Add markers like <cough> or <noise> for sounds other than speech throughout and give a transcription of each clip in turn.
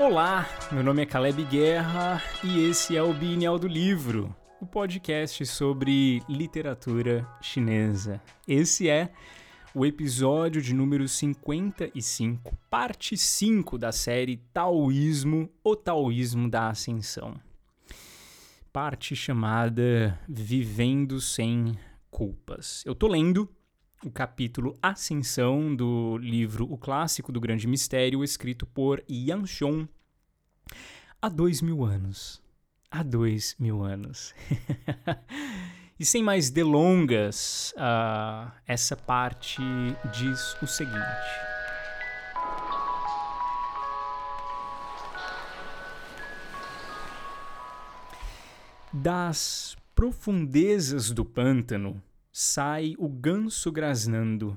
Olá, meu nome é Caleb Guerra e esse é o Bienal do Livro, o podcast sobre literatura chinesa. Esse é o episódio de número 55, parte 5 da série Taoísmo, o Taoísmo da Ascensão. Parte chamada Vivendo Sem Culpas. Eu tô lendo o capítulo Ascensão do livro O Clássico do Grande Mistério, escrito por Yang Xiong há dois mil anos. Há dois mil anos. <laughs> e sem mais delongas, uh, essa parte diz o seguinte. Das profundezas do pântano sai o ganso grasnando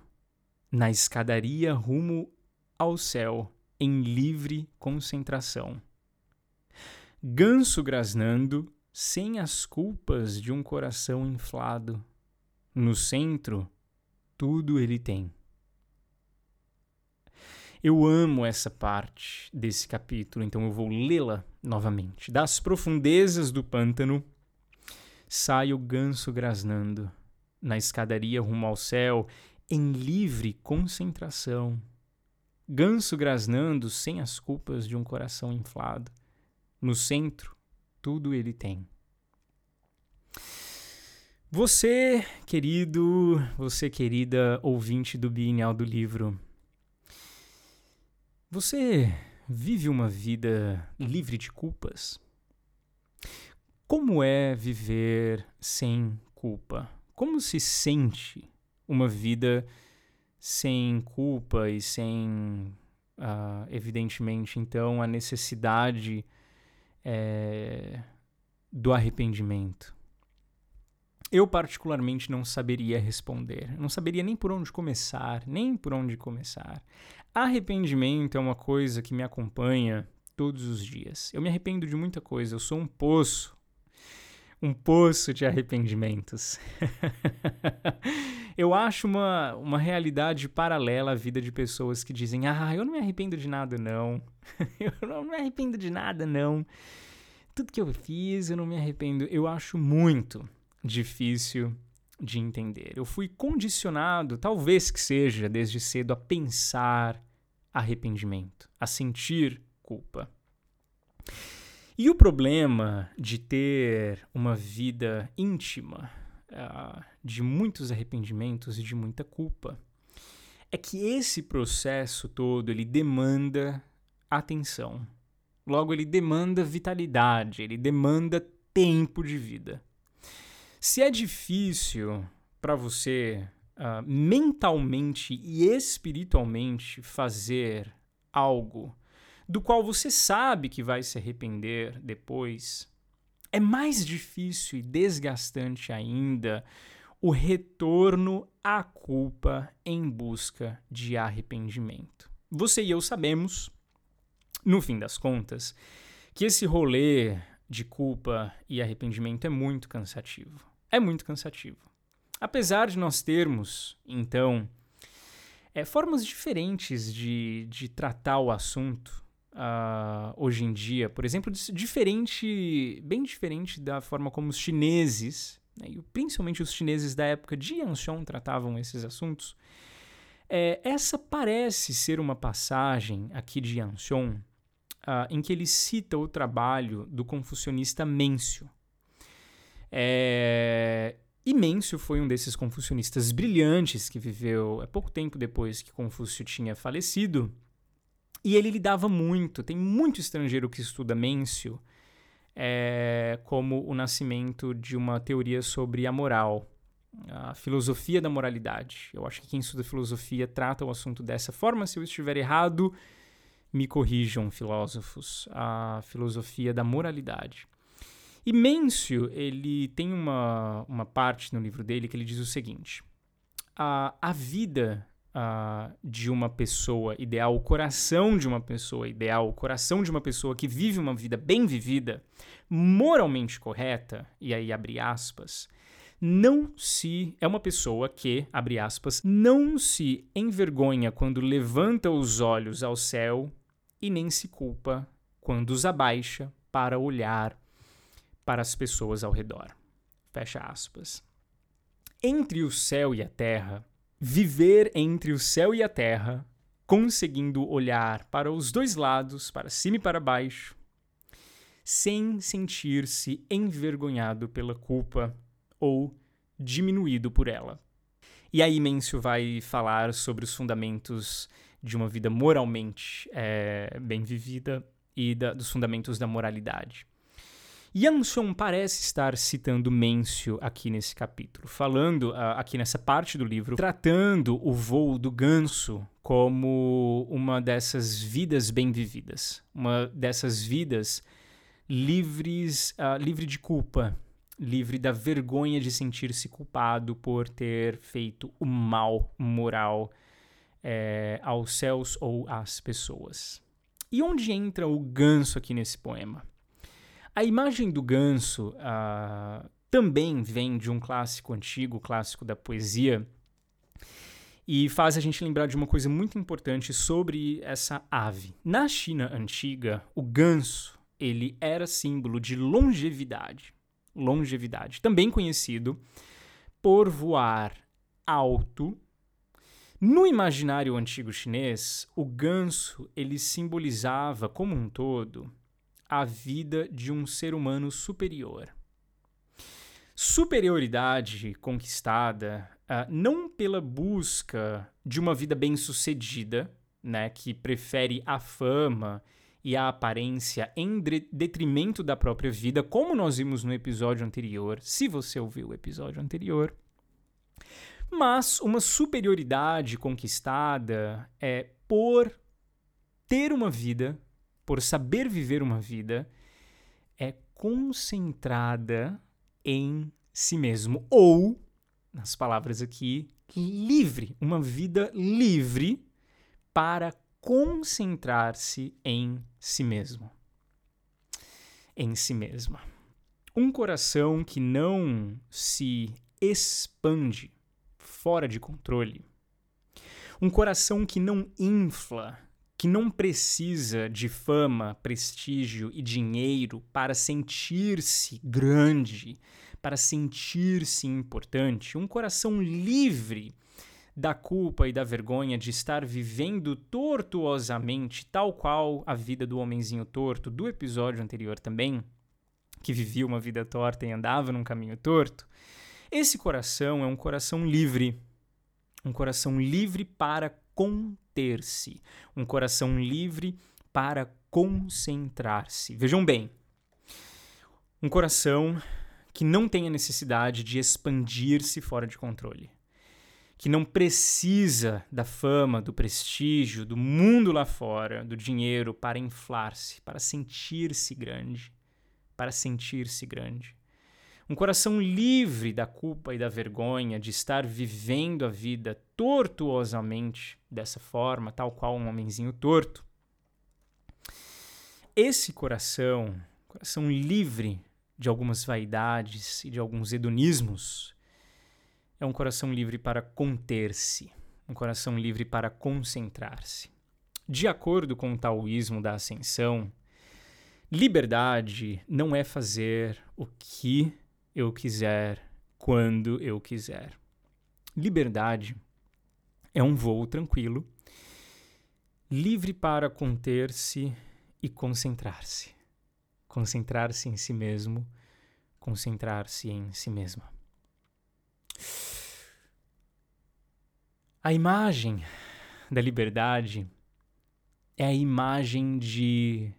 na escadaria rumo ao céu em livre concentração. Ganso grasnando sem as culpas de um coração inflado. No centro, tudo ele tem. Eu amo essa parte desse capítulo, então eu vou lê-la novamente. Das profundezas do pântano sai o ganso grasnando na escadaria rumo ao céu, em livre concentração. Ganso grasnando sem as culpas de um coração inflado. No centro, tudo ele tem. Você, querido, você, querida ouvinte do Bienal do Livro, você vive uma vida livre de culpas? Como é viver sem culpa? Como se sente uma vida sem culpa e sem, uh, evidentemente, então, a necessidade é, do arrependimento? Eu, particularmente, não saberia responder. Não saberia nem por onde começar, nem por onde começar. Arrependimento é uma coisa que me acompanha todos os dias. Eu me arrependo de muita coisa. Eu sou um poço um poço de arrependimentos. <laughs> eu acho uma, uma realidade paralela à vida de pessoas que dizem: Ah, eu não me arrependo de nada, não. <laughs> eu não me arrependo de nada, não. Tudo que eu fiz, eu não me arrependo. Eu acho muito difícil de entender. Eu fui condicionado, talvez que seja, desde cedo, a pensar arrependimento, a sentir culpa. E o problema de ter uma vida íntima, uh, de muitos arrependimentos e de muita culpa, é que esse processo todo ele demanda atenção. Logo, ele demanda vitalidade, ele demanda tempo de vida. Se é difícil para você uh, mentalmente e espiritualmente fazer algo do qual você sabe que vai se arrepender depois, é mais difícil e desgastante ainda o retorno à culpa em busca de arrependimento. Você e eu sabemos, no fim das contas, que esse rolê de culpa e arrependimento é muito cansativo. É muito cansativo. Apesar de nós termos, então, é, formas diferentes de, de tratar o assunto, uh, hoje em dia, por exemplo, diferente, bem diferente da forma como os chineses, né, principalmente os chineses da época de Yanxiong tratavam esses assuntos, é, essa parece ser uma passagem aqui de Yanxiong uh, em que ele cita o trabalho do confucionista Mêncio. É, e Mêncio foi um desses confucionistas brilhantes que viveu há pouco tempo depois que Confúcio tinha falecido e ele lidava muito, tem muito estrangeiro que estuda Mêncio é, como o nascimento de uma teoria sobre a moral, a filosofia da moralidade. Eu acho que quem estuda filosofia trata o assunto dessa forma. Se eu estiver errado, me corrijam, filósofos. A filosofia da moralidade. E Mêncio, ele tem uma, uma parte no livro dele que ele diz o seguinte: a, a vida uh, de uma pessoa ideal, o coração de uma pessoa ideal, o coração de uma pessoa que vive uma vida bem vivida, moralmente correta, e aí abre aspas, não se. É uma pessoa que, abre aspas, não se envergonha quando levanta os olhos ao céu e nem se culpa quando os abaixa para olhar para as pessoas ao redor. Fecha aspas. Entre o céu e a terra, viver entre o céu e a terra, conseguindo olhar para os dois lados, para cima e para baixo, sem sentir-se envergonhado pela culpa ou diminuído por ela. E aí Mêncio vai falar sobre os fundamentos de uma vida moralmente é, bem vivida e da, dos fundamentos da moralidade. Jansson parece estar citando Mêncio aqui nesse capítulo, falando uh, aqui nessa parte do livro, tratando o voo do ganso como uma dessas vidas bem vividas, uma dessas vidas livres, uh, livre de culpa, livre da vergonha de sentir-se culpado por ter feito o mal moral é, aos céus ou às pessoas. E onde entra o ganso aqui nesse poema? A imagem do ganso uh, também vem de um clássico antigo, clássico da poesia, e faz a gente lembrar de uma coisa muito importante sobre essa ave. Na China antiga, o ganso ele era símbolo de longevidade. Longevidade, também conhecido por voar alto. No imaginário antigo chinês, o ganso ele simbolizava como um todo a vida de um ser humano superior. Superioridade conquistada uh, não pela busca de uma vida bem-sucedida, né, que prefere a fama e a aparência em detrimento da própria vida, como nós vimos no episódio anterior, se você ouviu o episódio anterior. Mas uma superioridade conquistada é por ter uma vida, por saber viver uma vida, é concentrada em si mesmo. Ou, nas palavras aqui, livre. Uma vida livre para concentrar-se em si mesmo. Em si mesma. Um coração que não se expande fora de controle. Um coração que não infla, que não precisa de fama, prestígio e dinheiro para sentir-se grande, para sentir-se importante. Um coração livre da culpa e da vergonha de estar vivendo tortuosamente, tal qual a vida do homenzinho torto do episódio anterior também, que vivia uma vida torta e andava num caminho torto. Esse coração é um coração livre, um coração livre para conter-se, um coração livre para concentrar-se. Vejam bem, um coração que não tem a necessidade de expandir-se fora de controle que não precisa da fama, do prestígio, do mundo lá fora, do dinheiro para inflar-se, para sentir-se grande, para sentir-se grande. Um coração livre da culpa e da vergonha de estar vivendo a vida tortuosamente dessa forma, tal qual um homenzinho torto. Esse coração, coração livre de algumas vaidades e de alguns hedonismos, é um coração livre para conter-se, um coração livre para concentrar-se. De acordo com o taoísmo da ascensão, liberdade não é fazer o que eu quiser quando eu quiser. Liberdade é um voo tranquilo, livre para conter-se e concentrar-se. Concentrar-se em si mesmo, concentrar-se em si mesma. A imagem da liberdade é a imagem de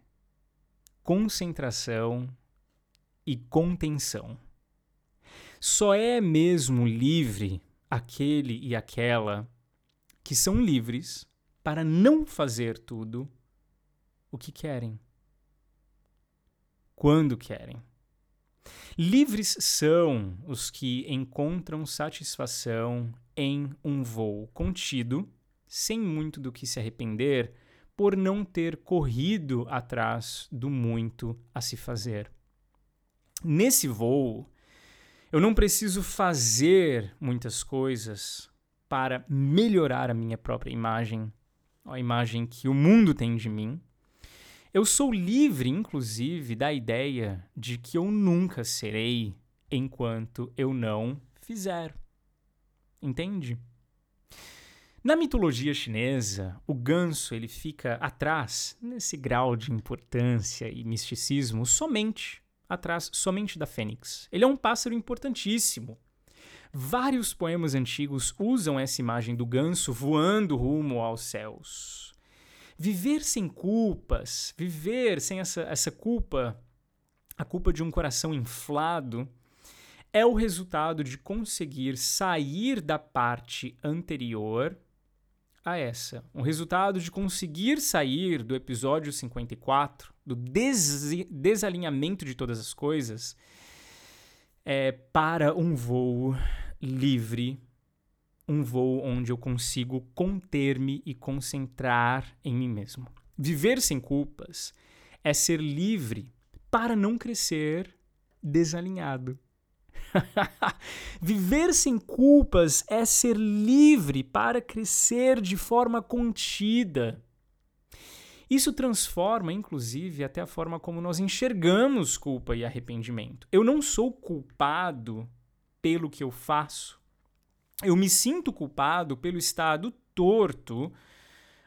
concentração e contenção. Só é mesmo livre aquele e aquela que são livres para não fazer tudo o que querem, quando querem. Livres são os que encontram satisfação em um voo contido, sem muito do que se arrepender, por não ter corrido atrás do muito a se fazer. Nesse voo, eu não preciso fazer muitas coisas para melhorar a minha própria imagem, a imagem que o mundo tem de mim. Eu sou livre, inclusive, da ideia de que eu nunca serei enquanto eu não fizer. Entende? Na mitologia chinesa, o ganso ele fica atrás, nesse grau de importância e misticismo, somente atrás somente da fênix. Ele é um pássaro importantíssimo. Vários poemas antigos usam essa imagem do ganso voando rumo aos céus. Viver sem culpas, viver sem essa, essa culpa, a culpa de um coração inflado, é o resultado de conseguir sair da parte anterior a essa. Um resultado de conseguir sair do episódio 54, do des desalinhamento de todas as coisas, é, para um voo livre um voo onde eu consigo conter-me e concentrar em mim mesmo. Viver sem culpas é ser livre para não crescer desalinhado. <laughs> Viver sem culpas é ser livre para crescer de forma contida. Isso transforma, inclusive, até a forma como nós enxergamos culpa e arrependimento. Eu não sou culpado pelo que eu faço. Eu me sinto culpado pelo estado torto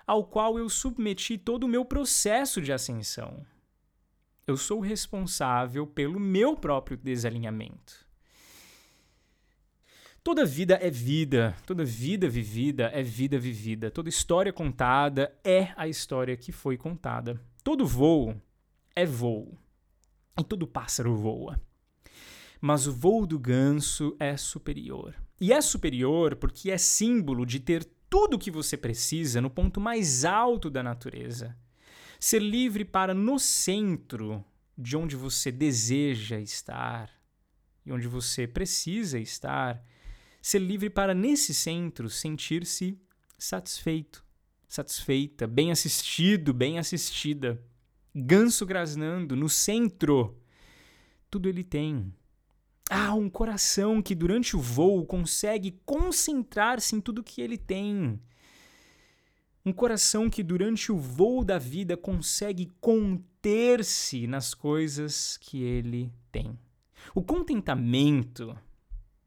ao qual eu submeti todo o meu processo de ascensão. Eu sou responsável pelo meu próprio desalinhamento. Toda vida é vida, toda vida vivida é vida vivida, toda história contada é a história que foi contada. Todo voo é voo, e todo pássaro voa. Mas o voo do ganso é superior. E é superior porque é símbolo de ter tudo o que você precisa no ponto mais alto da natureza. Ser livre para, no centro de onde você deseja estar e onde você precisa estar, ser livre para, nesse centro, sentir-se satisfeito, satisfeita, bem assistido, bem assistida. Ganso grasnando no centro. Tudo ele tem. Ah, um coração que durante o voo consegue concentrar-se em tudo que ele tem. Um coração que durante o voo da vida consegue conter-se nas coisas que ele tem. O contentamento,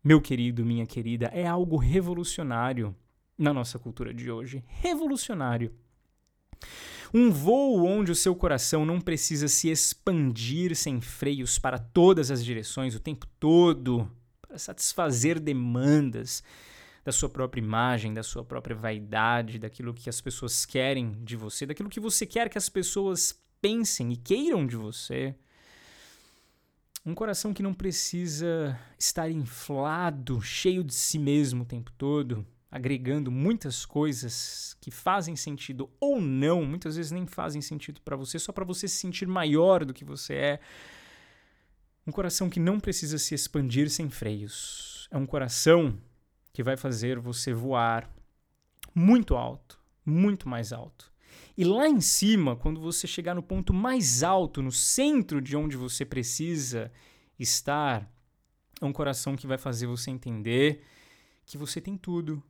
meu querido, minha querida, é algo revolucionário na nossa cultura de hoje. Revolucionário. Um voo onde o seu coração não precisa se expandir sem freios para todas as direções o tempo todo, para satisfazer demandas da sua própria imagem, da sua própria vaidade, daquilo que as pessoas querem de você, daquilo que você quer que as pessoas pensem e queiram de você. Um coração que não precisa estar inflado, cheio de si mesmo o tempo todo, agregando muitas coisas que fazem sentido ou não, muitas vezes nem fazem sentido para você, só para você se sentir maior do que você é. Um coração que não precisa se expandir sem freios. É um coração que vai fazer você voar muito alto, muito mais alto. E lá em cima, quando você chegar no ponto mais alto, no centro de onde você precisa estar, é um coração que vai fazer você entender que você tem tudo,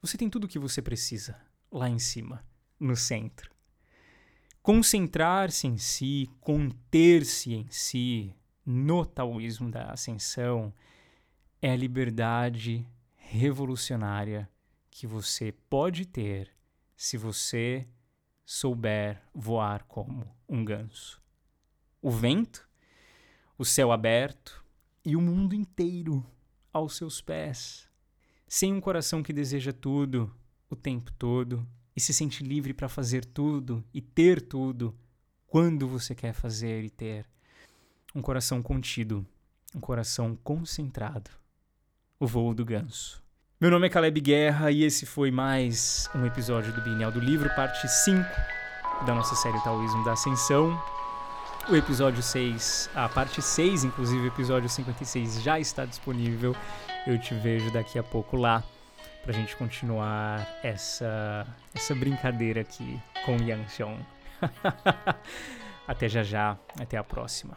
você tem tudo o que você precisa lá em cima, no centro. Concentrar-se em si, conter-se em si, no taoísmo da ascensão, é a liberdade revolucionária que você pode ter se você souber voar como um ganso. O vento, o céu aberto e o mundo inteiro aos seus pés sem um coração que deseja tudo o tempo todo e se sente livre para fazer tudo e ter tudo quando você quer fazer e ter. Um coração contido, um coração concentrado. O voo do ganso. Meu nome é Caleb Guerra e esse foi mais um episódio do Bienal do Livro, parte 5 da nossa série Taoísmo da Ascensão. O episódio 6, a parte 6, inclusive o episódio 56, já está disponível eu te vejo daqui a pouco lá pra gente continuar essa, essa brincadeira aqui com Yang Xiong. <laughs> até já já, até a próxima.